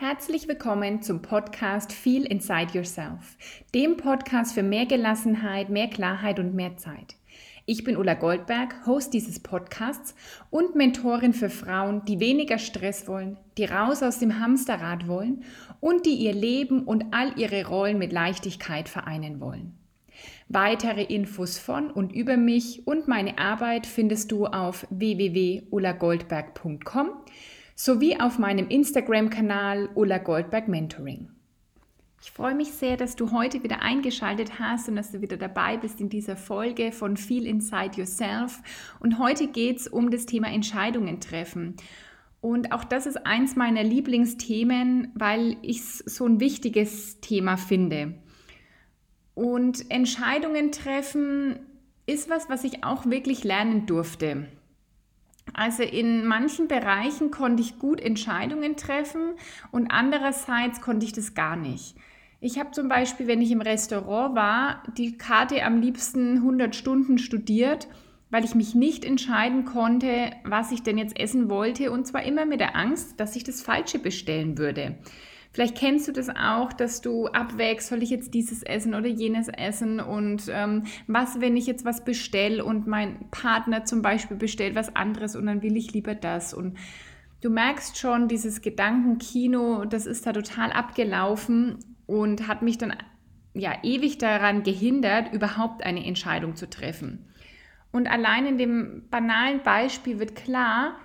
Herzlich willkommen zum Podcast Feel Inside Yourself, dem Podcast für mehr Gelassenheit, mehr Klarheit und mehr Zeit. Ich bin Ulla Goldberg, Host dieses Podcasts und Mentorin für Frauen, die weniger Stress wollen, die raus aus dem Hamsterrad wollen und die ihr Leben und all ihre Rollen mit Leichtigkeit vereinen wollen. Weitere Infos von und über mich und meine Arbeit findest du auf www.ullagoldberg.com sowie auf meinem Instagram-Kanal Ulla Goldberg Mentoring. Ich freue mich sehr, dass du heute wieder eingeschaltet hast und dass du wieder dabei bist in dieser Folge von Feel Inside Yourself. Und heute geht es um das Thema Entscheidungen treffen. Und auch das ist eins meiner Lieblingsthemen, weil ich es so ein wichtiges Thema finde. Und Entscheidungen treffen ist was, was ich auch wirklich lernen durfte. Also in manchen Bereichen konnte ich gut Entscheidungen treffen und andererseits konnte ich das gar nicht. Ich habe zum Beispiel, wenn ich im Restaurant war, die Karte am liebsten 100 Stunden studiert, weil ich mich nicht entscheiden konnte, was ich denn jetzt essen wollte und zwar immer mit der Angst, dass ich das Falsche bestellen würde. Vielleicht kennst du das auch, dass du abwägst, soll ich jetzt dieses essen oder jenes essen und ähm, was, wenn ich jetzt was bestelle und mein Partner zum Beispiel bestellt was anderes und dann will ich lieber das und du merkst schon, dieses Gedankenkino, das ist da total abgelaufen und hat mich dann ja ewig daran gehindert, überhaupt eine Entscheidung zu treffen. Und allein in dem banalen Beispiel wird klar,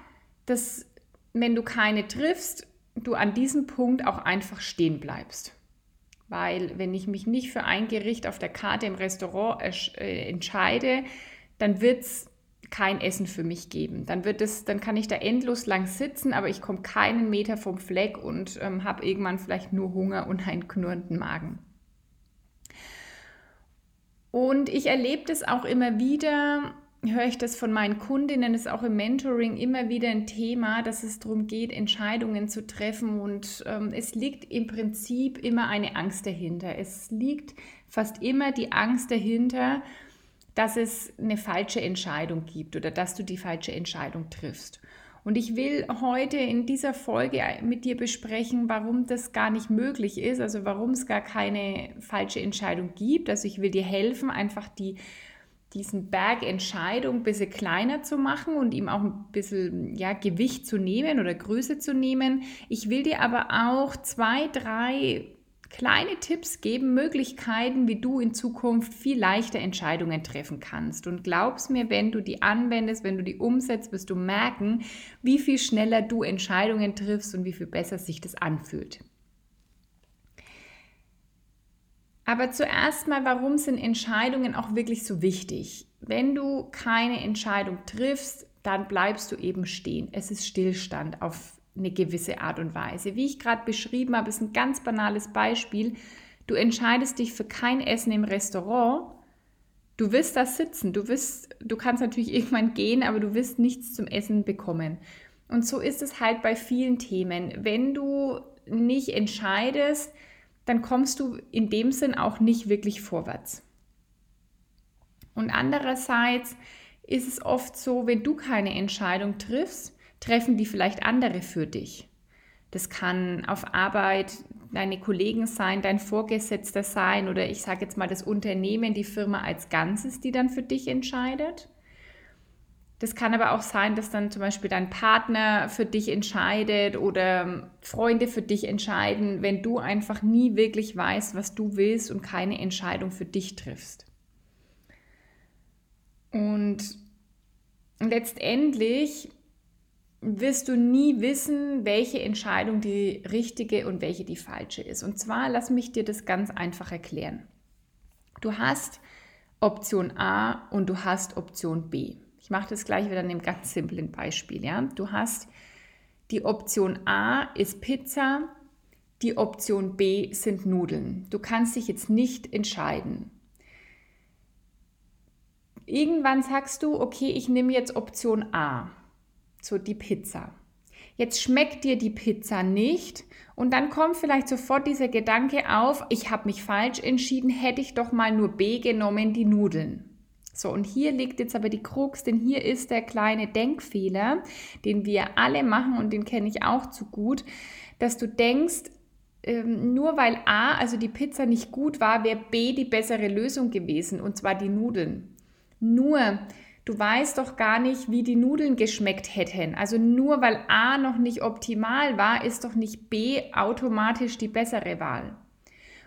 dass wenn du keine triffst, du an diesem Punkt auch einfach stehen bleibst. Weil wenn ich mich nicht für ein Gericht auf der Karte im Restaurant äh, entscheide, dann wird es kein Essen für mich geben. Dann wird es, dann kann ich da endlos lang sitzen, aber ich komme keinen Meter vom Fleck und ähm, habe irgendwann vielleicht nur Hunger und einen knurrenden Magen. Und ich erlebe das auch immer wieder, höre ich das von meinen Kundinnen, ist auch im Mentoring immer wieder ein Thema, dass es darum geht, Entscheidungen zu treffen. Und ähm, es liegt im Prinzip immer eine Angst dahinter. Es liegt fast immer die Angst dahinter, dass es eine falsche Entscheidung gibt oder dass du die falsche Entscheidung triffst. Und ich will heute in dieser Folge mit dir besprechen, warum das gar nicht möglich ist, also warum es gar keine falsche Entscheidung gibt. Also ich will dir helfen, einfach die diesen Berg Entscheidung ein bisschen kleiner zu machen und ihm auch ein bisschen ja, Gewicht zu nehmen oder Größe zu nehmen. Ich will dir aber auch zwei, drei kleine Tipps geben, Möglichkeiten, wie du in Zukunft viel leichter Entscheidungen treffen kannst. Und glaubst mir, wenn du die anwendest, wenn du die umsetzt, wirst du merken, wie viel schneller du Entscheidungen triffst und wie viel besser sich das anfühlt. Aber zuerst mal, warum sind Entscheidungen auch wirklich so wichtig? Wenn du keine Entscheidung triffst, dann bleibst du eben stehen. Es ist Stillstand auf eine gewisse Art und Weise. Wie ich gerade beschrieben habe, ist ein ganz banales Beispiel. Du entscheidest dich für kein Essen im Restaurant. Du wirst da sitzen. Du, wirst, du kannst natürlich irgendwann gehen, aber du wirst nichts zum Essen bekommen. Und so ist es halt bei vielen Themen. Wenn du nicht entscheidest, dann kommst du in dem Sinn auch nicht wirklich vorwärts. Und andererseits ist es oft so, wenn du keine Entscheidung triffst, treffen die vielleicht andere für dich. Das kann auf Arbeit deine Kollegen sein, dein Vorgesetzter sein oder ich sage jetzt mal das Unternehmen, die Firma als Ganzes, die dann für dich entscheidet. Das kann aber auch sein, dass dann zum Beispiel dein Partner für dich entscheidet oder Freunde für dich entscheiden, wenn du einfach nie wirklich weißt, was du willst und keine Entscheidung für dich triffst. Und letztendlich wirst du nie wissen, welche Entscheidung die richtige und welche die falsche ist. Und zwar lass mich dir das ganz einfach erklären. Du hast Option A und du hast Option B. Ich mache das gleich wieder in einem ganz simplen Beispiel. Ja? Du hast die Option A ist Pizza, die Option B sind Nudeln. Du kannst dich jetzt nicht entscheiden. Irgendwann sagst du, okay, ich nehme jetzt Option A, so die Pizza. Jetzt schmeckt dir die Pizza nicht und dann kommt vielleicht sofort dieser Gedanke auf, ich habe mich falsch entschieden, hätte ich doch mal nur B genommen, die Nudeln. So, und hier liegt jetzt aber die Krux, denn hier ist der kleine Denkfehler, den wir alle machen und den kenne ich auch zu gut, dass du denkst, ähm, nur weil A, also die Pizza nicht gut war, wäre B die bessere Lösung gewesen, und zwar die Nudeln. Nur, du weißt doch gar nicht, wie die Nudeln geschmeckt hätten. Also nur weil A noch nicht optimal war, ist doch nicht B automatisch die bessere Wahl.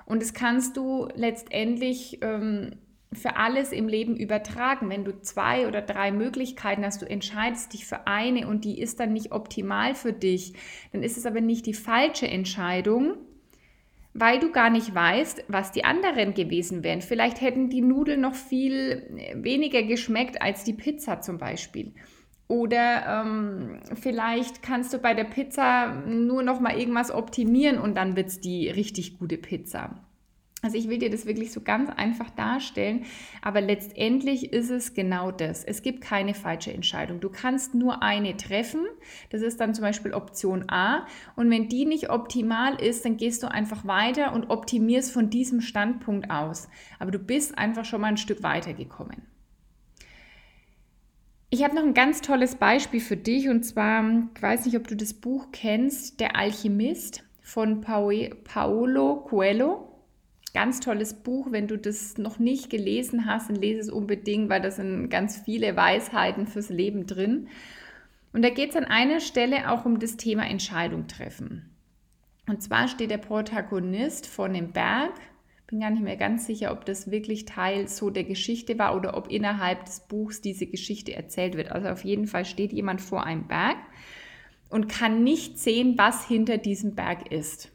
Und das kannst du letztendlich ähm, für alles im Leben übertragen. Wenn du zwei oder drei Möglichkeiten hast, du entscheidest dich für eine und die ist dann nicht optimal für dich, dann ist es aber nicht die falsche Entscheidung, weil du gar nicht weißt, was die anderen gewesen wären. Vielleicht hätten die Nudeln noch viel weniger geschmeckt als die Pizza zum Beispiel. Oder ähm, vielleicht kannst du bei der Pizza nur noch mal irgendwas optimieren und dann wird es die richtig gute Pizza. Also ich will dir das wirklich so ganz einfach darstellen, aber letztendlich ist es genau das. Es gibt keine falsche Entscheidung. Du kannst nur eine treffen. Das ist dann zum Beispiel Option A. Und wenn die nicht optimal ist, dann gehst du einfach weiter und optimierst von diesem Standpunkt aus. Aber du bist einfach schon mal ein Stück weiter gekommen. Ich habe noch ein ganz tolles Beispiel für dich und zwar, ich weiß nicht, ob du das Buch kennst, Der Alchemist von Paolo Coelho. Ganz tolles Buch. Wenn du das noch nicht gelesen hast, dann lese es unbedingt, weil da sind ganz viele Weisheiten fürs Leben drin. Und da geht es an einer Stelle auch um das Thema Entscheidung treffen. Und zwar steht der Protagonist vor dem Berg. Bin gar nicht mehr ganz sicher, ob das wirklich Teil so der Geschichte war oder ob innerhalb des Buchs diese Geschichte erzählt wird. Also auf jeden Fall steht jemand vor einem Berg und kann nicht sehen, was hinter diesem Berg ist.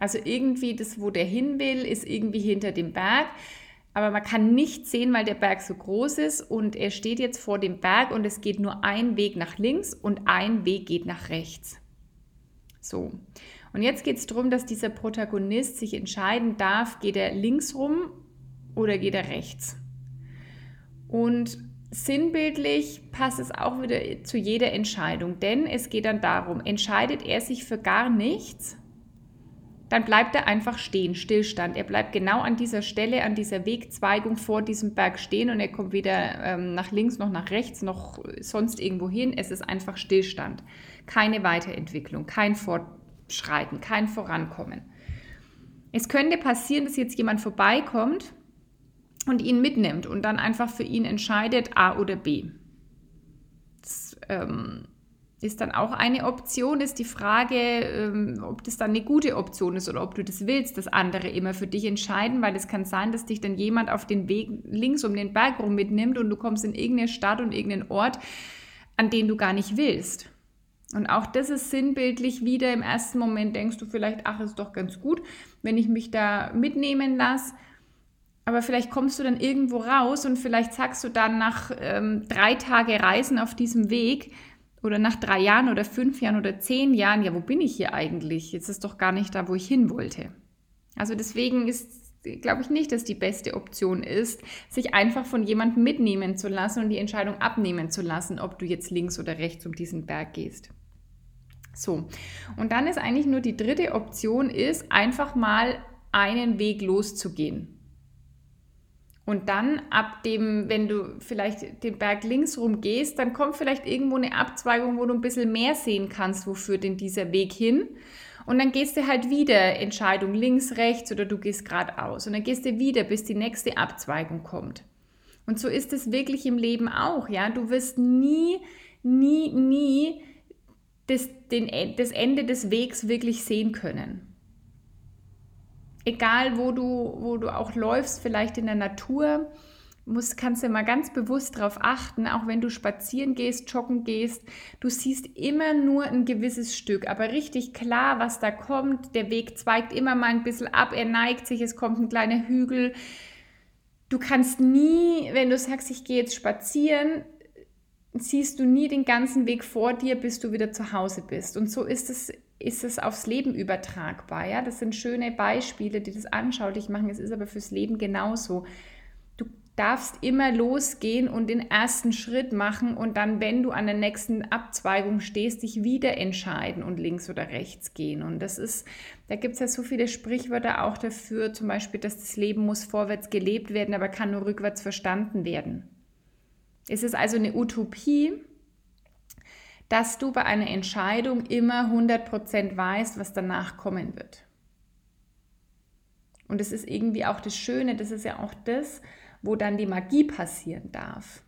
Also irgendwie das, wo der hin will, ist irgendwie hinter dem Berg. Aber man kann nicht sehen, weil der Berg so groß ist und er steht jetzt vor dem Berg und es geht nur ein Weg nach links und ein Weg geht nach rechts. So. Und jetzt geht es darum, dass dieser Protagonist sich entscheiden darf, geht er links rum oder geht er rechts. Und sinnbildlich passt es auch wieder zu jeder Entscheidung, denn es geht dann darum, entscheidet er sich für gar nichts dann bleibt er einfach stehen, Stillstand. Er bleibt genau an dieser Stelle, an dieser Wegzweigung vor diesem Berg stehen und er kommt weder ähm, nach links noch nach rechts noch sonst irgendwo hin. Es ist einfach Stillstand. Keine Weiterentwicklung, kein Fortschreiten, kein Vorankommen. Es könnte passieren, dass jetzt jemand vorbeikommt und ihn mitnimmt und dann einfach für ihn entscheidet A oder B. Das, ähm, ist dann auch eine Option, ist die Frage, ähm, ob das dann eine gute Option ist oder ob du das willst, dass andere immer für dich entscheiden, weil es kann sein, dass dich dann jemand auf den Weg links um den Berg rum mitnimmt und du kommst in irgendeine Stadt und irgendeinen Ort, an den du gar nicht willst. Und auch das ist sinnbildlich wieder. Im ersten Moment denkst du vielleicht, ach, ist doch ganz gut, wenn ich mich da mitnehmen lasse. Aber vielleicht kommst du dann irgendwo raus und vielleicht sagst du dann nach ähm, drei Tage Reisen auf diesem Weg, oder nach drei Jahren oder fünf Jahren oder zehn Jahren, ja, wo bin ich hier eigentlich? Jetzt ist doch gar nicht da, wo ich hin wollte. Also deswegen ist, glaube ich nicht, dass die beste Option ist, sich einfach von jemandem mitnehmen zu lassen und die Entscheidung abnehmen zu lassen, ob du jetzt links oder rechts um diesen Berg gehst. So, und dann ist eigentlich nur die dritte Option ist, einfach mal einen Weg loszugehen. Und dann ab dem, wenn du vielleicht den Berg links rum gehst, dann kommt vielleicht irgendwo eine Abzweigung, wo du ein bisschen mehr sehen kannst, wo führt denn dieser Weg hin. Und dann gehst du halt wieder Entscheidung links, rechts oder du gehst geradeaus. Und dann gehst du wieder, bis die nächste Abzweigung kommt. Und so ist es wirklich im Leben auch, ja. Du wirst nie, nie, nie das, den, das Ende des Wegs wirklich sehen können egal wo du, wo du auch läufst, vielleicht in der Natur, musst, kannst du mal ganz bewusst darauf achten, auch wenn du spazieren gehst, joggen gehst, du siehst immer nur ein gewisses Stück, aber richtig klar, was da kommt. Der Weg zweigt immer mal ein bisschen ab, er neigt sich, es kommt ein kleiner Hügel. Du kannst nie, wenn du sagst, ich gehe jetzt spazieren, siehst du nie den ganzen Weg vor dir, bis du wieder zu Hause bist. Und so ist es ist es aufs Leben übertragbar. Ja? Das sind schöne Beispiele, die das anschaulich machen. Es ist aber fürs Leben genauso. Du darfst immer losgehen und den ersten Schritt machen und dann, wenn du an der nächsten Abzweigung stehst, dich wieder entscheiden und links oder rechts gehen. Und das ist, da gibt es ja so viele Sprichwörter auch dafür, zum Beispiel, dass das Leben muss vorwärts gelebt werden, aber kann nur rückwärts verstanden werden. Es ist also eine Utopie, dass du bei einer Entscheidung immer 100% weißt, was danach kommen wird. Und das ist irgendwie auch das Schöne, das ist ja auch das, wo dann die Magie passieren darf.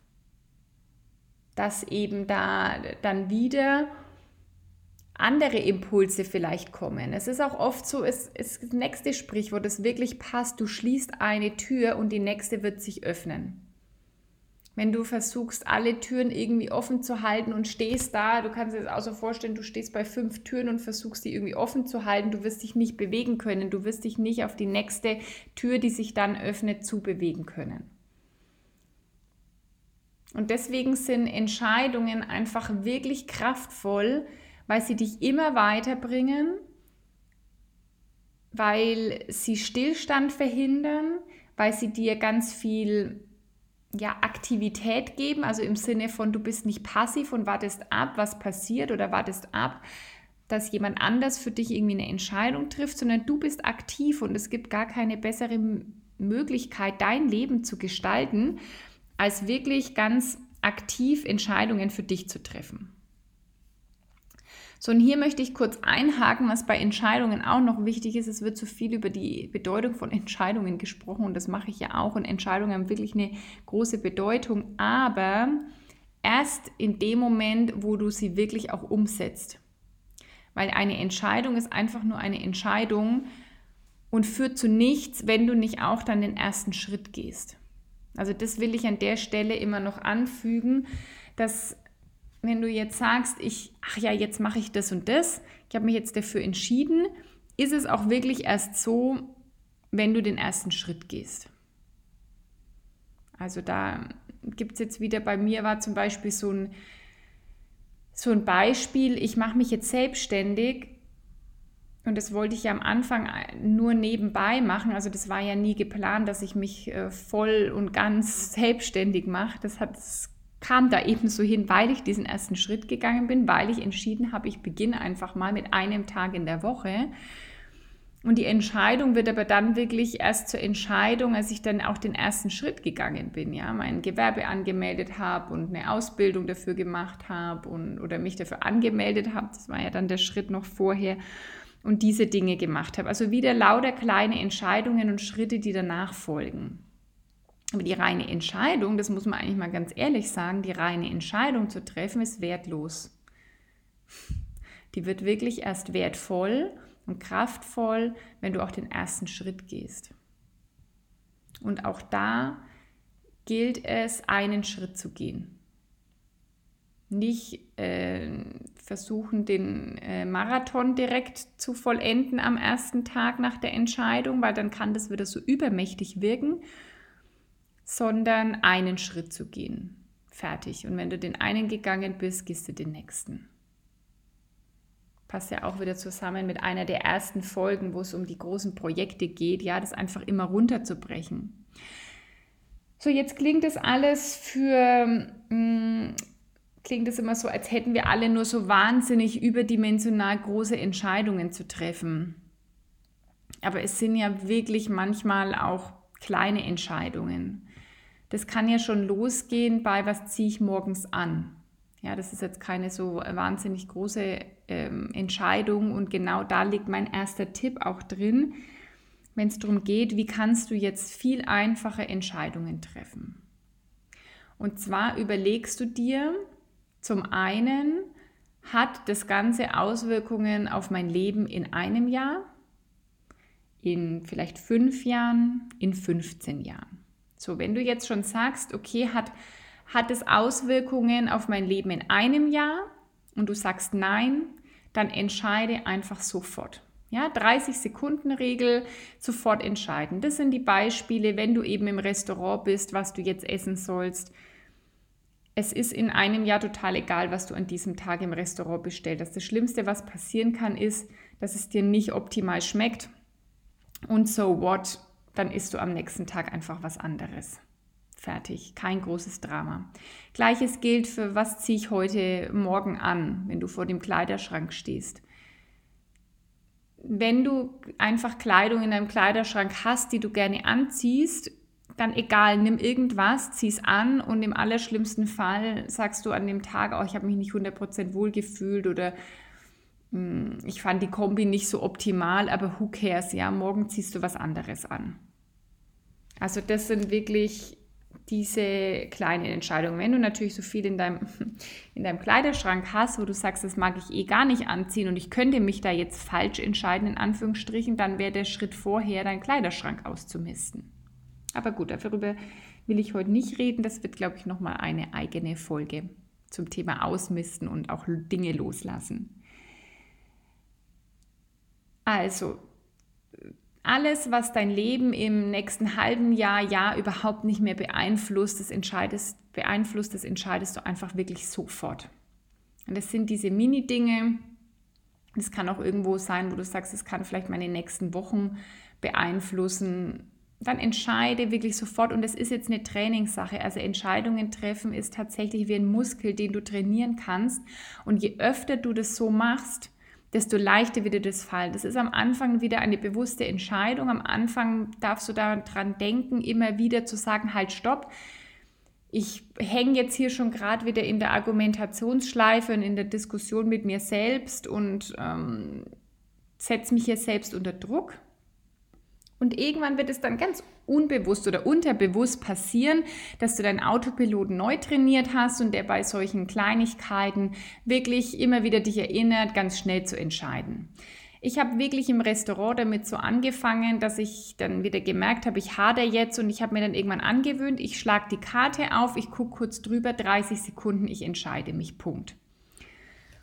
Dass eben da dann wieder andere Impulse vielleicht kommen. Es ist auch oft so, es ist das nächste Sprichwort, das wirklich passt. Du schließt eine Tür und die nächste wird sich öffnen. Wenn du versuchst, alle Türen irgendwie offen zu halten und stehst da, du kannst dir das auch so vorstellen, du stehst bei fünf Türen und versuchst, die irgendwie offen zu halten, du wirst dich nicht bewegen können, du wirst dich nicht auf die nächste Tür, die sich dann öffnet, zu bewegen können. Und deswegen sind Entscheidungen einfach wirklich kraftvoll, weil sie dich immer weiterbringen, weil sie Stillstand verhindern, weil sie dir ganz viel ja, Aktivität geben, also im Sinne von, du bist nicht passiv und wartest ab, was passiert oder wartest ab, dass jemand anders für dich irgendwie eine Entscheidung trifft, sondern du bist aktiv und es gibt gar keine bessere Möglichkeit, dein Leben zu gestalten, als wirklich ganz aktiv Entscheidungen für dich zu treffen. So, und hier möchte ich kurz einhaken, was bei Entscheidungen auch noch wichtig ist. Es wird zu viel über die Bedeutung von Entscheidungen gesprochen und das mache ich ja auch. Und Entscheidungen haben wirklich eine große Bedeutung, aber erst in dem Moment, wo du sie wirklich auch umsetzt. Weil eine Entscheidung ist einfach nur eine Entscheidung und führt zu nichts, wenn du nicht auch dann den ersten Schritt gehst. Also das will ich an der Stelle immer noch anfügen, dass wenn du jetzt sagst, ich, ach ja, jetzt mache ich das und das, ich habe mich jetzt dafür entschieden, ist es auch wirklich erst so, wenn du den ersten Schritt gehst. Also da gibt es jetzt wieder, bei mir war zum Beispiel so ein, so ein Beispiel, ich mache mich jetzt selbstständig und das wollte ich ja am Anfang nur nebenbei machen. Also das war ja nie geplant, dass ich mich äh, voll und ganz selbstständig mache. Das hat das kam da eben so hin, weil ich diesen ersten Schritt gegangen bin, weil ich entschieden habe, ich beginne einfach mal mit einem Tag in der Woche. Und die Entscheidung wird aber dann wirklich erst zur Entscheidung, als ich dann auch den ersten Schritt gegangen bin, ja, mein Gewerbe angemeldet habe und eine Ausbildung dafür gemacht habe und oder mich dafür angemeldet habe. Das war ja dann der Schritt noch vorher und diese Dinge gemacht habe. Also wieder lauter kleine Entscheidungen und Schritte, die danach folgen. Aber die reine Entscheidung, das muss man eigentlich mal ganz ehrlich sagen, die reine Entscheidung zu treffen ist wertlos. Die wird wirklich erst wertvoll und kraftvoll, wenn du auch den ersten Schritt gehst. Und auch da gilt es, einen Schritt zu gehen. Nicht äh, versuchen, den äh, Marathon direkt zu vollenden am ersten Tag nach der Entscheidung, weil dann kann das wieder so übermächtig wirken sondern einen Schritt zu gehen. Fertig. Und wenn du den einen gegangen bist, gehst du den nächsten. Passt ja auch wieder zusammen mit einer der ersten Folgen, wo es um die großen Projekte geht, ja, das einfach immer runterzubrechen. So, jetzt klingt das alles für, mh, hm, klingt es immer so, als hätten wir alle nur so wahnsinnig überdimensional große Entscheidungen zu treffen. Aber es sind ja wirklich manchmal auch kleine Entscheidungen. Das kann ja schon losgehen bei, was ziehe ich morgens an. Ja, das ist jetzt keine so wahnsinnig große ähm, Entscheidung und genau da liegt mein erster Tipp auch drin, wenn es darum geht, wie kannst du jetzt viel einfache Entscheidungen treffen. Und zwar überlegst du dir zum einen, hat das Ganze Auswirkungen auf mein Leben in einem Jahr, in vielleicht fünf Jahren, in 15 Jahren. So, wenn du jetzt schon sagst, okay, hat, hat es Auswirkungen auf mein Leben in einem Jahr und du sagst nein, dann entscheide einfach sofort. Ja, 30 Sekunden Regel, sofort entscheiden. Das sind die Beispiele, wenn du eben im Restaurant bist, was du jetzt essen sollst. Es ist in einem Jahr total egal, was du an diesem Tag im Restaurant bestellt hast. Das Schlimmste, was passieren kann, ist, dass es dir nicht optimal schmeckt. Und so what? Dann isst du am nächsten Tag einfach was anderes. Fertig, kein großes Drama. Gleiches gilt für, was ziehe ich heute Morgen an, wenn du vor dem Kleiderschrank stehst. Wenn du einfach Kleidung in deinem Kleiderschrank hast, die du gerne anziehst, dann egal, nimm irgendwas, zieh es an und im allerschlimmsten Fall sagst du an dem Tag, oh, ich habe mich nicht 100% wohl gefühlt oder ich fand die Kombi nicht so optimal, aber who cares, ja, morgen ziehst du was anderes an. Also das sind wirklich diese kleinen Entscheidungen. Wenn du natürlich so viel in deinem, in deinem Kleiderschrank hast, wo du sagst, das mag ich eh gar nicht anziehen und ich könnte mich da jetzt falsch entscheiden, in Anführungsstrichen, dann wäre der Schritt vorher, deinen Kleiderschrank auszumisten. Aber gut, darüber will ich heute nicht reden. Das wird, glaube ich, nochmal eine eigene Folge zum Thema Ausmisten und auch Dinge loslassen. Also, alles, was dein Leben im nächsten halben Jahr, Jahr überhaupt nicht mehr beeinflusst, das entscheidest, beeinflusst, das entscheidest du einfach wirklich sofort. Und das sind diese Mini-Dinge. Es kann auch irgendwo sein, wo du sagst, es kann vielleicht meine nächsten Wochen beeinflussen. Dann entscheide wirklich sofort. Und das ist jetzt eine Trainingssache. Also Entscheidungen treffen ist tatsächlich wie ein Muskel, den du trainieren kannst. Und je öfter du das so machst, desto leichter wird dir das fallen. Das ist am Anfang wieder eine bewusste Entscheidung. Am Anfang darfst du daran denken, immer wieder zu sagen, halt, stopp. Ich hänge jetzt hier schon gerade wieder in der Argumentationsschleife und in der Diskussion mit mir selbst und ähm, setze mich hier selbst unter Druck. Und irgendwann wird es dann ganz unbewusst oder unterbewusst passieren, dass du deinen Autopiloten neu trainiert hast und der bei solchen Kleinigkeiten wirklich immer wieder dich erinnert, ganz schnell zu entscheiden. Ich habe wirklich im Restaurant damit so angefangen, dass ich dann wieder gemerkt habe, ich hader jetzt und ich habe mir dann irgendwann angewöhnt, ich schlage die Karte auf, ich gucke kurz drüber, 30 Sekunden, ich entscheide mich, Punkt.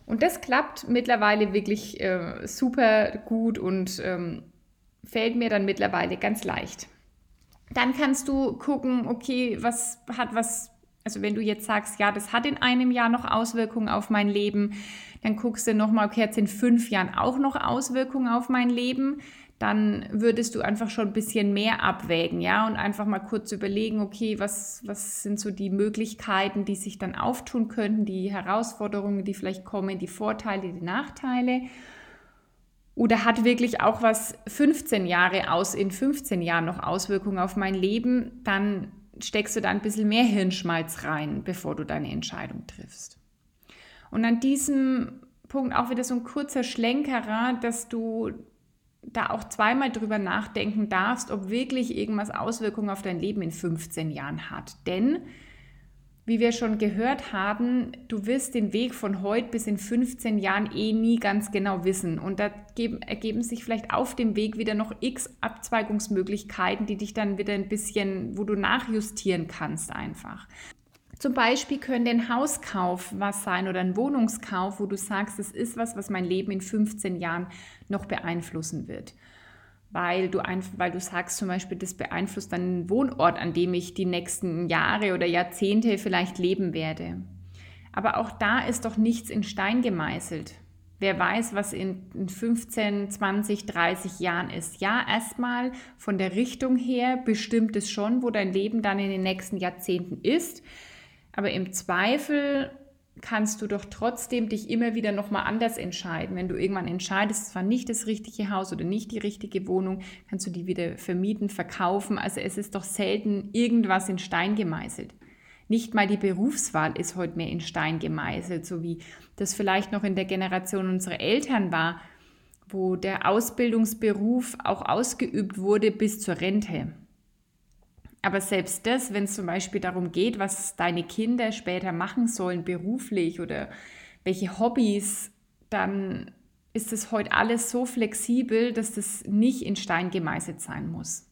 Und das klappt mittlerweile wirklich äh, super gut und ähm, fällt mir dann mittlerweile ganz leicht. Dann kannst du gucken, okay, was hat was, also wenn du jetzt sagst, ja, das hat in einem Jahr noch Auswirkungen auf mein Leben, dann guckst du nochmal, okay, hat es in fünf Jahren auch noch Auswirkungen auf mein Leben? Dann würdest du einfach schon ein bisschen mehr abwägen, ja, und einfach mal kurz überlegen, okay, was, was sind so die Möglichkeiten, die sich dann auftun könnten, die Herausforderungen, die vielleicht kommen, die Vorteile, die Nachteile oder hat wirklich auch was 15 Jahre aus, in 15 Jahren noch Auswirkungen auf mein Leben, dann steckst du da ein bisschen mehr Hirnschmalz rein, bevor du deine Entscheidung triffst. Und an diesem Punkt auch wieder so ein kurzer Schlenkerer, dass du da auch zweimal drüber nachdenken darfst, ob wirklich irgendwas Auswirkungen auf dein Leben in 15 Jahren hat. Denn wie wir schon gehört haben, du wirst den Weg von heute bis in 15 Jahren eh nie ganz genau wissen. Und da ergeben sich vielleicht auf dem Weg wieder noch x Abzweigungsmöglichkeiten, die dich dann wieder ein bisschen, wo du nachjustieren kannst einfach. Zum Beispiel könnte ein Hauskauf was sein oder ein Wohnungskauf, wo du sagst, es ist was, was mein Leben in 15 Jahren noch beeinflussen wird weil du einfach, weil du sagst zum Beispiel, das beeinflusst deinen Wohnort, an dem ich die nächsten Jahre oder Jahrzehnte vielleicht leben werde. Aber auch da ist doch nichts in Stein gemeißelt. Wer weiß, was in 15, 20, 30 Jahren ist. Ja, erstmal von der Richtung her bestimmt es schon, wo dein Leben dann in den nächsten Jahrzehnten ist. Aber im Zweifel kannst du doch trotzdem dich immer wieder nochmal anders entscheiden. Wenn du irgendwann entscheidest, es war nicht das richtige Haus oder nicht die richtige Wohnung, kannst du die wieder vermieten, verkaufen. Also es ist doch selten irgendwas in Stein gemeißelt. Nicht mal die Berufswahl ist heute mehr in Stein gemeißelt, so wie das vielleicht noch in der Generation unserer Eltern war, wo der Ausbildungsberuf auch ausgeübt wurde bis zur Rente. Aber selbst das, wenn es zum Beispiel darum geht, was deine Kinder später machen sollen, beruflich oder welche Hobbys, dann ist es heute alles so flexibel, dass das nicht in Stein gemeißelt sein muss.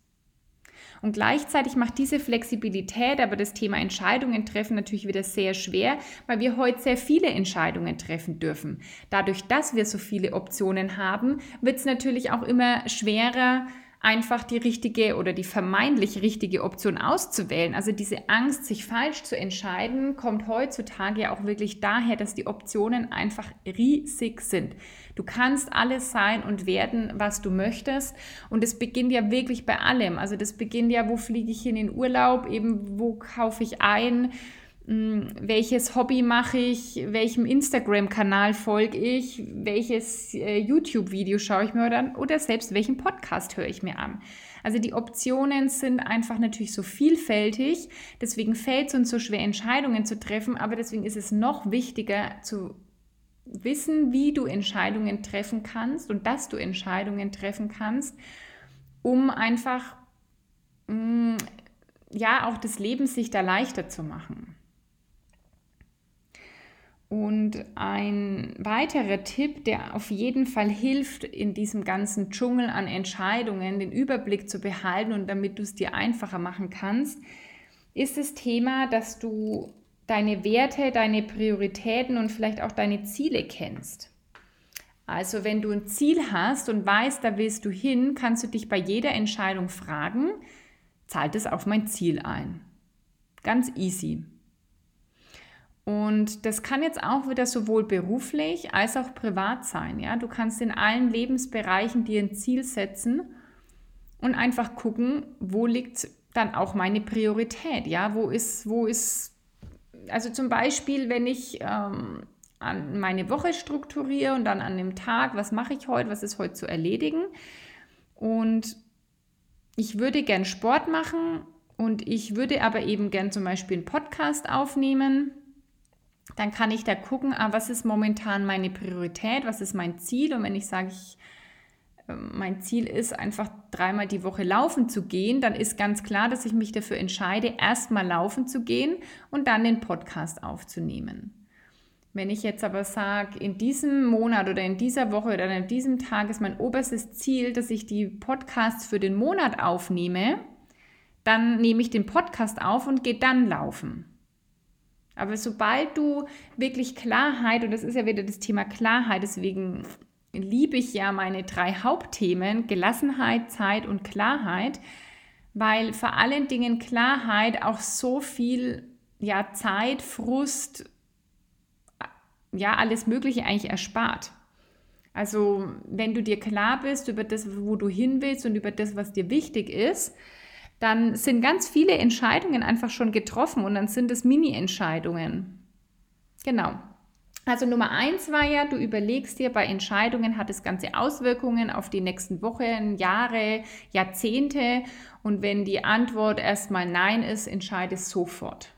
Und gleichzeitig macht diese Flexibilität aber das Thema Entscheidungen treffen natürlich wieder sehr schwer, weil wir heute sehr viele Entscheidungen treffen dürfen. Dadurch, dass wir so viele Optionen haben, wird es natürlich auch immer schwerer, einfach die richtige oder die vermeintlich richtige Option auszuwählen. Also diese Angst, sich falsch zu entscheiden, kommt heutzutage auch wirklich daher, dass die Optionen einfach riesig sind. Du kannst alles sein und werden, was du möchtest. Und es beginnt ja wirklich bei allem. Also das beginnt ja, wo fliege ich in Urlaub, eben wo kaufe ich ein, welches Hobby mache ich, welchem Instagram-Kanal folge ich, welches äh, YouTube-Video schaue ich mir dann oder selbst welchen Podcast höre ich mir an. Also die Optionen sind einfach natürlich so vielfältig, deswegen fällt es uns so schwer, Entscheidungen zu treffen, aber deswegen ist es noch wichtiger zu wissen, wie du Entscheidungen treffen kannst und dass du Entscheidungen treffen kannst, um einfach mh, mm, ja auch das Leben sich da leichter zu machen. Und ein weiterer Tipp, der auf jeden Fall hilft, in diesem ganzen Dschungel an Entscheidungen den Überblick zu behalten und damit du es dir einfacher machen kannst, ist das Thema, dass du deine Werte, deine Prioritäten und vielleicht auch deine Ziele kennst. Also wenn du ein Ziel hast und weißt, da willst du hin, kannst du dich bei jeder Entscheidung fragen, zahlt es auf mein Ziel ein? Ganz easy. Und das kann jetzt auch wieder sowohl beruflich als auch privat sein. Ja? Du kannst in allen Lebensbereichen dir ein Ziel setzen und einfach gucken, wo liegt dann auch meine Priorität. Ja? Wo ist, wo ist, also zum Beispiel, wenn ich ähm, an meine Woche strukturiere und dann an dem Tag, was mache ich heute, was ist heute zu erledigen. Und ich würde gern Sport machen und ich würde aber eben gern zum Beispiel einen Podcast aufnehmen dann kann ich da gucken, ah, was ist momentan meine Priorität, was ist mein Ziel. Und wenn ich sage, ich, ähm, mein Ziel ist einfach dreimal die Woche laufen zu gehen, dann ist ganz klar, dass ich mich dafür entscheide, erstmal laufen zu gehen und dann den Podcast aufzunehmen. Wenn ich jetzt aber sage, in diesem Monat oder in dieser Woche oder in diesem Tag ist mein oberstes Ziel, dass ich die Podcasts für den Monat aufnehme, dann nehme ich den Podcast auf und gehe dann laufen. Aber sobald du wirklich Klarheit, und das ist ja wieder das Thema Klarheit, deswegen liebe ich ja meine drei Hauptthemen, Gelassenheit, Zeit und Klarheit, weil vor allen Dingen Klarheit auch so viel ja, Zeit, Frust, ja, alles Mögliche eigentlich erspart. Also wenn du dir klar bist über das, wo du hin willst und über das, was dir wichtig ist, dann sind ganz viele Entscheidungen einfach schon getroffen und dann sind es Mini-Entscheidungen. Genau. Also Nummer eins war ja, du überlegst dir, bei Entscheidungen hat das Ganze Auswirkungen auf die nächsten Wochen, Jahre, Jahrzehnte. Und wenn die Antwort erstmal Nein ist, entscheide sofort.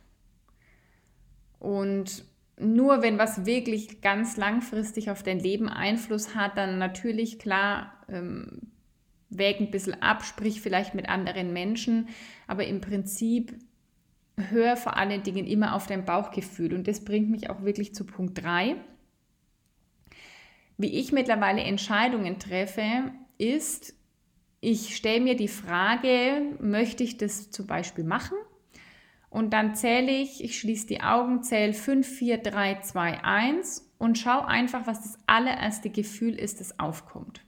Und nur wenn was wirklich ganz langfristig auf dein Leben Einfluss hat, dann natürlich klar ähm, wäg ein bisschen ab, sprich vielleicht mit anderen Menschen, aber im Prinzip hör vor allen Dingen immer auf dein Bauchgefühl. Und das bringt mich auch wirklich zu Punkt 3. Wie ich mittlerweile Entscheidungen treffe, ist, ich stelle mir die Frage, möchte ich das zum Beispiel machen? Und dann zähle ich, ich schließe die Augen, zähle 5, 4, 3, 2, 1 und schaue einfach, was das allererste Gefühl ist, das aufkommt.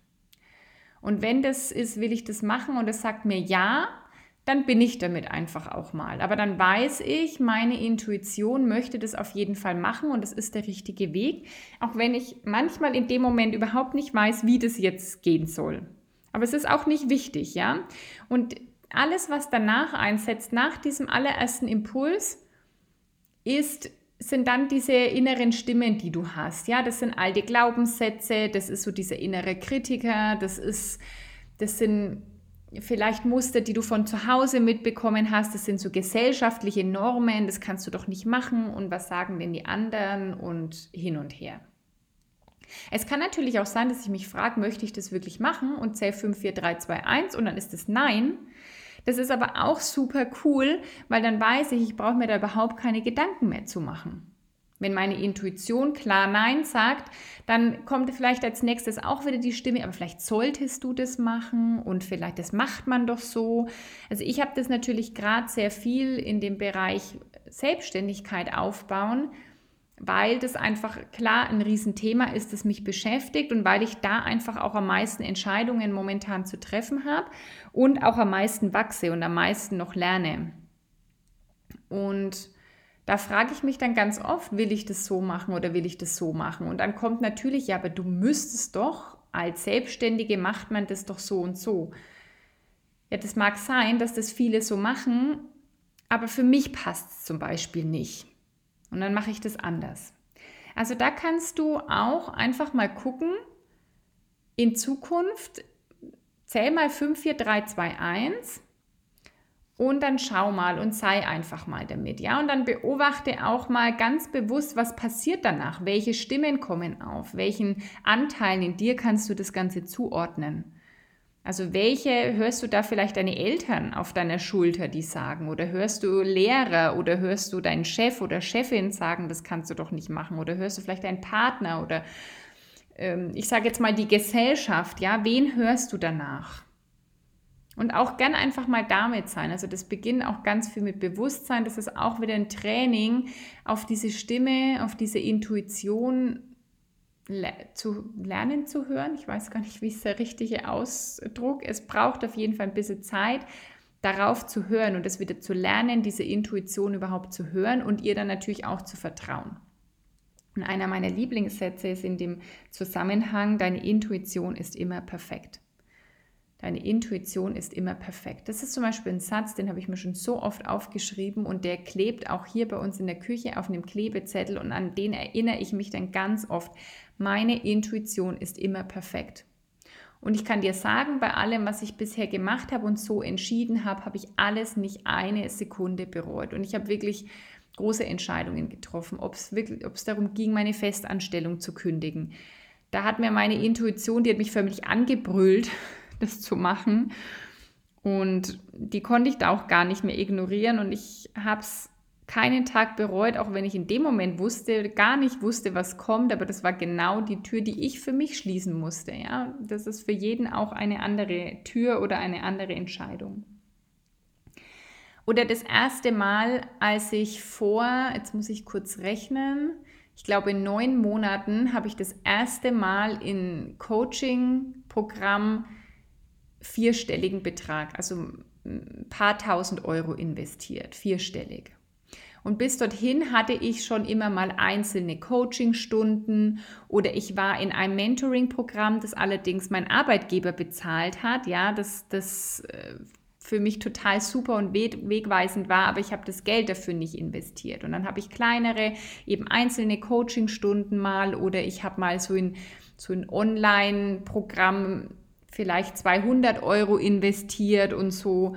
Und wenn das ist, will ich das machen und es sagt mir ja, dann bin ich damit einfach auch mal. Aber dann weiß ich, meine Intuition möchte das auf jeden Fall machen und das ist der richtige Weg, auch wenn ich manchmal in dem Moment überhaupt nicht weiß, wie das jetzt gehen soll. Aber es ist auch nicht wichtig, ja? Und alles, was danach einsetzt, nach diesem allerersten Impuls, ist sind dann diese inneren Stimmen, die du hast. Ja, das sind alte Glaubenssätze, das ist so dieser innere Kritiker, das ist, das sind vielleicht Muster, die du von zu Hause mitbekommen hast, das sind so gesellschaftliche Normen, das kannst du doch nicht machen und was sagen denn die anderen und hin und her. Es kann natürlich auch sein, dass ich mich frage, möchte ich das wirklich machen und zähle 5, 4, 3, 2, 1 und dann ist es Nein. Das ist aber auch super cool, weil dann weiß ich, ich brauche mir da überhaupt keine Gedanken mehr zu machen. Wenn meine Intuition klar Nein sagt, dann kommt vielleicht als nächstes auch wieder die Stimme, aber vielleicht solltest du das machen und vielleicht das macht man doch so. Also ich habe das natürlich gerade sehr viel in dem Bereich Selbstständigkeit aufbauen, weil das einfach klar ein Riesenthema ist, das mich beschäftigt und weil ich da einfach auch am meisten Entscheidungen momentan zu treffen habe und auch am meisten wachse und am meisten noch lerne. Und da frage ich mich dann ganz oft, will ich das so machen oder will ich das so machen? Und dann kommt natürlich, ja, aber du müsstest doch, als Selbstständige macht man das doch so und so. Ja, das mag sein, dass das viele so machen, aber für mich passt es zum Beispiel nicht. Und dann mache ich das anders. Also da kannst du auch einfach mal gucken, in Zukunft zähl mal 5, 4, 3, 2, 1 und dann schau mal und sei einfach mal damit, ja? Und dann beobachte auch mal ganz bewusst, was passiert danach, welche Stimmen kommen auf, welchen Anteilen in dir kannst du das Ganze zuordnen. Also welche hörst du da vielleicht deine Eltern auf deiner Schulter, die sagen? Oder hörst du Lehrer oder hörst du deinen Chef oder Chefin sagen, das kannst du doch nicht machen? Oder hörst du vielleicht deinen Partner oder ähm, ich sage jetzt mal die Gesellschaft, ja? Wen hörst du danach? Und auch gern einfach mal damit sein. Also das beginnt auch ganz viel mit Bewusstsein. Das ist auch wieder ein Training auf diese Stimme, auf diese Intuition le zu lernen zu hören. Ich weiß gar nicht, wie ist der richtige Ausdruck. Es braucht auf jeden Fall ein bisschen Zeit, darauf zu hören und es wieder zu lernen, diese Intuition überhaupt zu hören und ihr dann natürlich auch zu vertrauen. Und einer meiner Lieblingssätze ist in dem Zusammenhang, deine Intuition ist immer perfekt. Deine Intuition ist immer perfekt. Das ist zum Beispiel ein Satz, den habe ich mir schon so oft aufgeschrieben und der klebt auch hier bei uns in der Küche auf einem Klebezettel und an den erinnere ich mich dann ganz oft. Meine Intuition ist immer perfekt. Und ich kann dir sagen, bei allem, was ich bisher gemacht habe und so entschieden habe, habe ich alles nicht eine Sekunde bereut. Und ich habe wirklich große Entscheidungen getroffen, ob es wirklich, ob es darum ging, meine Festanstellung zu kündigen. Da hat mir meine Intuition, die hat mich förmlich angebrüllt, das zu machen. Und die konnte ich da auch gar nicht mehr ignorieren. Und ich habe es keinen Tag bereut, auch wenn ich in dem Moment wusste, gar nicht wusste, was kommt. Aber das war genau die Tür, die ich für mich schließen musste. Ja, das ist für jeden auch eine andere Tür oder eine andere Entscheidung. Oder das erste Mal, als ich vor, jetzt muss ich kurz rechnen, ich glaube in neun Monaten habe ich das erste Mal in Coaching-Programm vierstelligen Betrag, also ein paar tausend Euro investiert, vierstellig. Und bis dorthin hatte ich schon immer mal einzelne Coachingstunden oder ich war in einem Mentoring-Programm, das allerdings mein Arbeitgeber bezahlt hat. Ja, das, das äh, für mich total super und wegweisend war, aber ich habe das Geld dafür nicht investiert. Und dann habe ich kleinere, eben einzelne Coachingstunden mal oder ich habe mal so ein, so ein Online-Programm vielleicht 200 Euro investiert und so.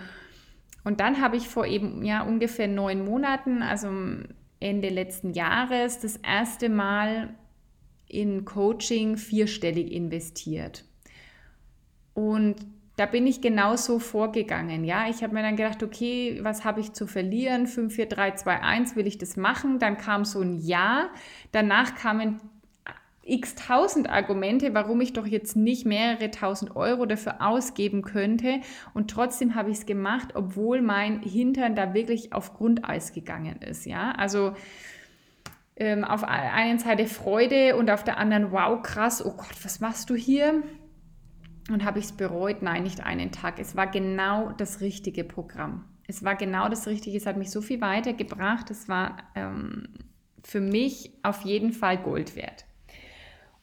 Und dann habe ich vor eben ja ungefähr neun Monaten, also Ende letzten Jahres, das erste Mal in Coaching vierstellig investiert. Und da bin ich genauso vorgegangen. Ja, ich habe mir dann gedacht, okay, was habe ich zu verlieren? 5, 4, 3, 2, 1, will ich das machen? Dann kam so ein Ja. Danach kamen x tausend Argumente, warum ich doch jetzt nicht mehrere tausend Euro dafür ausgeben könnte. Und trotzdem habe ich es gemacht, obwohl mein Hintern da wirklich auf Grundeis gegangen ist. Ja, also ähm, auf der einen Seite Freude und auf der anderen, wow, krass, oh Gott, was machst du hier? Und habe ich es bereut? Nein, nicht einen Tag. Es war genau das richtige Programm. Es war genau das Richtige. Es hat mich so viel weitergebracht. Es war ähm, für mich auf jeden Fall Gold wert.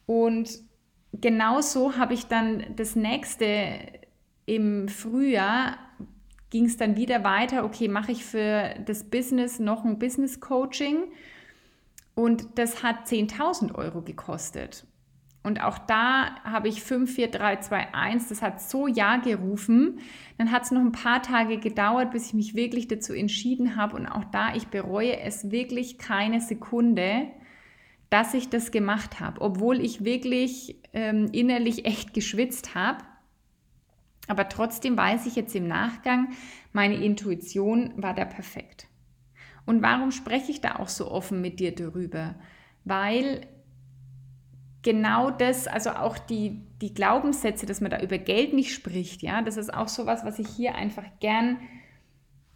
Und genauso habe ich dann das nächste im Frühjahr ging es dann wieder weiter, okay, mache ich für das Business noch ein Business Coaching und das hat 10.000 Euro gekostet. Und auch da habe ich 5, 4, 3, 2, 1, das hat so Ja gerufen. Dann hat es noch ein paar Tage gedauert, bis ich mich wirklich dazu entschieden habe. Und auch da, ich bereue es wirklich keine Sekunde, dass ich das gemacht habe, obwohl ich wirklich ähm, innerlich echt geschwitzt habe. Aber trotzdem weiß ich jetzt im Nachgang, meine Intuition war da perfekt. Und warum spreche ich da auch so offen mit dir darüber? Weil genau das, also auch die, die Glaubenssätze, dass man da über Geld nicht spricht, ja, das ist auch so was, was ich hier einfach gern,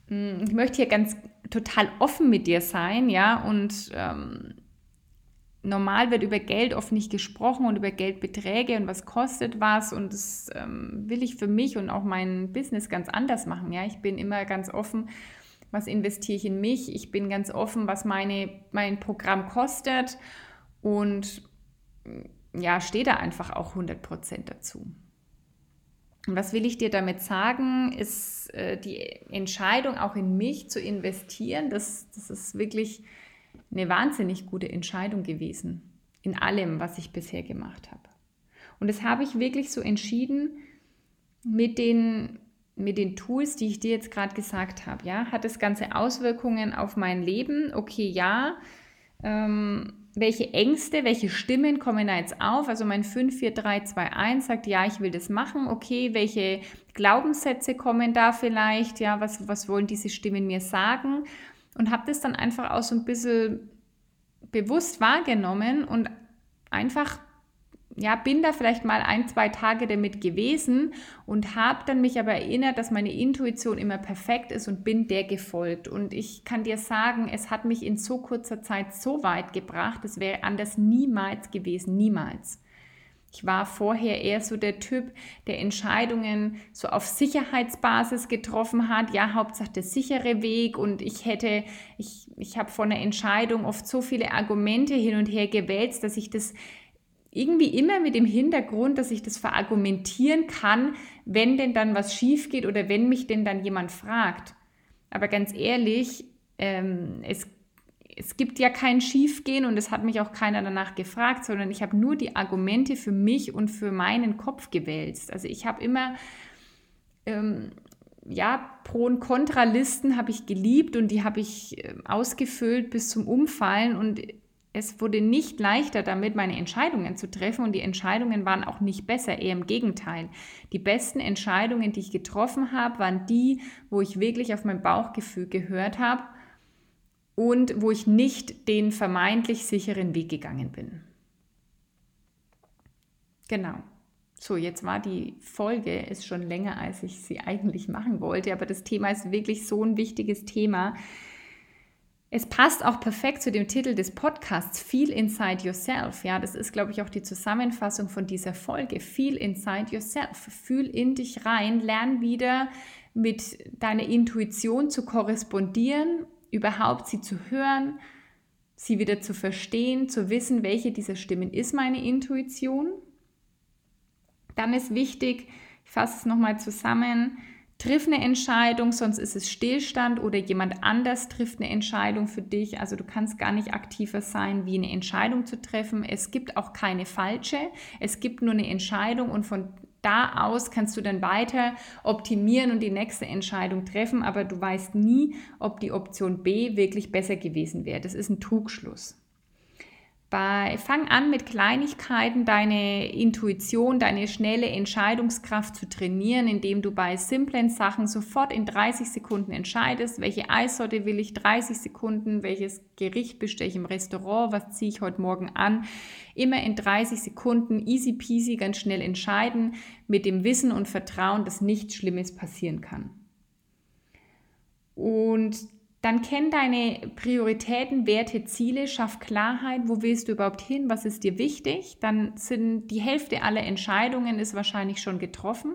hm, ich möchte hier ganz total offen mit dir sein, ja, und ähm, normal wird über Geld oft nicht gesprochen und über Geldbeträge und was kostet was und das ähm, will ich für mich und auch mein Business ganz anders machen. Ja, ich bin immer ganz offen, was investiere ich in mich. Ich bin ganz offen, was meine, mein Programm kostet und mm, ja, stehe da einfach auch 100% dazu. Und was will ich dir damit sagen, ist äh, die Entscheidung auch in mich zu investieren. Das, das ist wirklich eine wahnsinnig gute Entscheidung gewesen in allem, was ich bisher gemacht habe. Und das habe ich wirklich so entschieden mit den, mit den Tools, die ich dir jetzt gerade gesagt habe. Ja? Hat das Ganze Auswirkungen auf mein Leben? Okay, ja. Ähm, welche Ängste, welche Stimmen kommen da jetzt auf? Also mein 54321 sagt, ja, ich will das machen. Okay, welche Glaubenssätze kommen da vielleicht? Ja, was, was wollen diese Stimmen mir sagen? Und habe das dann einfach auch so ein bisschen bewusst wahrgenommen und einfach ja, bin da vielleicht mal ein, zwei Tage damit gewesen und habe dann mich aber erinnert, dass meine Intuition immer perfekt ist und bin der gefolgt. Und ich kann dir sagen, es hat mich in so kurzer Zeit so weit gebracht, es wäre anders niemals gewesen, niemals. Ich war vorher eher so der Typ, der Entscheidungen so auf Sicherheitsbasis getroffen hat. Ja, Hauptsache der sichere Weg. Und ich hätte, ich, ich habe von der Entscheidung oft so viele Argumente hin und her gewälzt, dass ich das irgendwie immer mit dem Hintergrund, dass ich das verargumentieren kann, wenn denn dann was schief geht oder wenn mich denn dann jemand fragt. Aber ganz ehrlich, ähm, es, es gibt ja kein Schiefgehen und es hat mich auch keiner danach gefragt, sondern ich habe nur die Argumente für mich und für meinen Kopf gewälzt. Also ich habe immer, ähm, ja, Pro- und Kontralisten habe ich geliebt und die habe ich äh, ausgefüllt bis zum Umfallen und es wurde nicht leichter damit, meine Entscheidungen zu treffen und die Entscheidungen waren auch nicht besser, eher im Gegenteil. Die besten Entscheidungen, die ich getroffen habe, waren die, wo ich wirklich auf mein Bauchgefühl gehört habe und wo ich nicht den vermeintlich sicheren Weg gegangen bin. Genau. So, jetzt war die Folge ist schon länger, als ich sie eigentlich machen wollte, aber das Thema ist wirklich so ein wichtiges Thema, es passt auch perfekt zu dem Titel des Podcasts Feel Inside Yourself. Ja, das ist, glaube ich, auch die Zusammenfassung von dieser Folge. Feel Inside Yourself. Fühl in dich rein, lern wieder mit deiner Intuition zu korrespondieren, überhaupt sie zu hören, sie wieder zu verstehen, zu wissen, welche dieser Stimmen ist meine Intuition. Dann ist wichtig, ich fasse es nochmal zusammen, triff eine Entscheidung, sonst ist es Stillstand oder jemand anders trifft eine Entscheidung für dich. Also du kannst gar nicht aktiver sein, wie eine Entscheidung zu treffen. Es gibt auch keine falsche, es gibt nur eine Entscheidung und von da aus kannst du dann weiter optimieren und die nächste Entscheidung treffen, aber du weißt nie, ob die Option B wirklich besser gewesen wäre. Das ist ein Trugschluss. Bei, fang an mit Kleinigkeiten deine Intuition, deine schnelle Entscheidungskraft zu trainieren, indem du bei simplen Sachen sofort in 30 Sekunden entscheidest, welche Eissorte will ich 30 Sekunden, welches Gericht bestelle ich im Restaurant, was ziehe ich heute Morgen an. Immer in 30 Sekunden easy peasy ganz schnell entscheiden mit dem Wissen und Vertrauen, dass nichts Schlimmes passieren kann. Und dann kenn deine Prioritäten, Werte, Ziele, schaff Klarheit, wo willst du überhaupt hin, was ist dir wichtig. Dann sind die Hälfte aller Entscheidungen ist wahrscheinlich schon getroffen.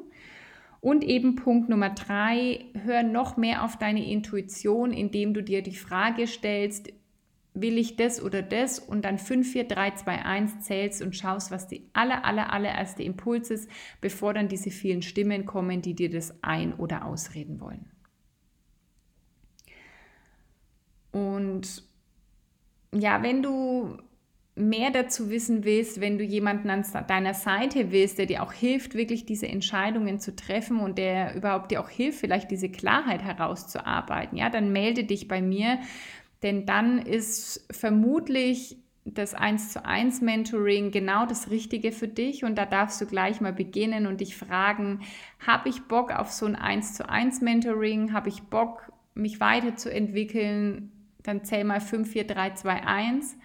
Und eben Punkt Nummer drei, hör noch mehr auf deine Intuition, indem du dir die Frage stellst, will ich das oder das und dann 5, 4, 3, 2, 1 zählst und schaust, was die aller, aller, allererste Impuls ist, bevor dann diese vielen Stimmen kommen, die dir das ein- oder ausreden wollen. Und ja, wenn du mehr dazu wissen willst, wenn du jemanden an deiner Seite willst, der dir auch hilft, wirklich diese Entscheidungen zu treffen und der überhaupt dir auch hilft, vielleicht diese Klarheit herauszuarbeiten, ja, dann melde dich bei mir, denn dann ist vermutlich das 1 zu 1 Mentoring genau das Richtige für dich und da darfst du gleich mal beginnen und dich fragen, habe ich Bock auf so ein 1 zu 1 Mentoring, habe ich Bock, mich weiterzuentwickeln, dann zähl mal 5, 4, 3, 2, 1.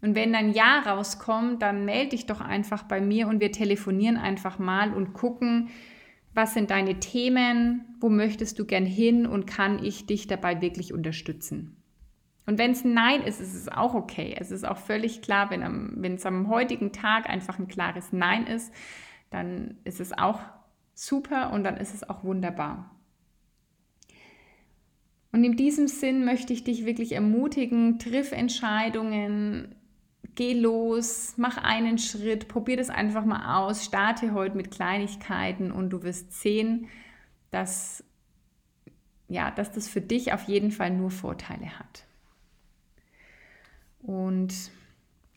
Und wenn dann Ja rauskommt, dann melde dich doch einfach bei mir und wir telefonieren einfach mal und gucken, was sind deine Themen, wo möchtest du gern hin und kann ich dich dabei wirklich unterstützen. Und wenn es ein Nein ist, ist es auch okay. Es ist auch völlig klar, wenn, am, wenn es am heutigen Tag einfach ein klares Nein ist, dann ist es auch super und dann ist es auch wunderbar. Und in diesem Sinn möchte ich dich wirklich ermutigen, triff Entscheidungen, geh los, mach einen Schritt, probier das einfach mal aus, starte heute mit Kleinigkeiten und du wirst sehen, dass, ja, dass das für dich auf jeden Fall nur Vorteile hat. Und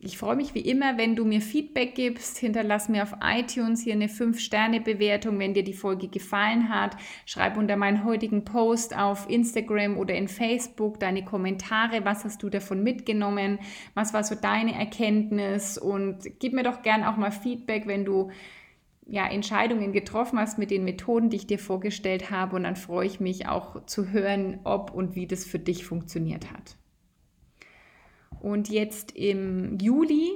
ich freue mich wie immer, wenn du mir Feedback gibst. Hinterlass mir auf iTunes hier eine 5-Sterne-Bewertung, wenn dir die Folge gefallen hat. Schreib unter meinen heutigen Post auf Instagram oder in Facebook deine Kommentare. Was hast du davon mitgenommen? Was war so deine Erkenntnis? Und gib mir doch gern auch mal Feedback, wenn du ja, Entscheidungen getroffen hast mit den Methoden, die ich dir vorgestellt habe. Und dann freue ich mich auch zu hören, ob und wie das für dich funktioniert hat. Und jetzt im Juli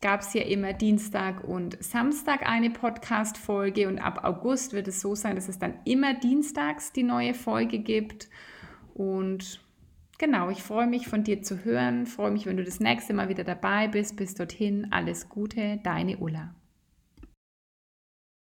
gab es ja immer Dienstag und Samstag eine Podcast-Folge und ab August wird es so sein, dass es dann immer dienstags die neue Folge gibt. Und genau, ich freue mich von dir zu hören, freue mich, wenn du das nächste Mal wieder dabei bist. Bis dorthin, alles Gute, deine Ulla.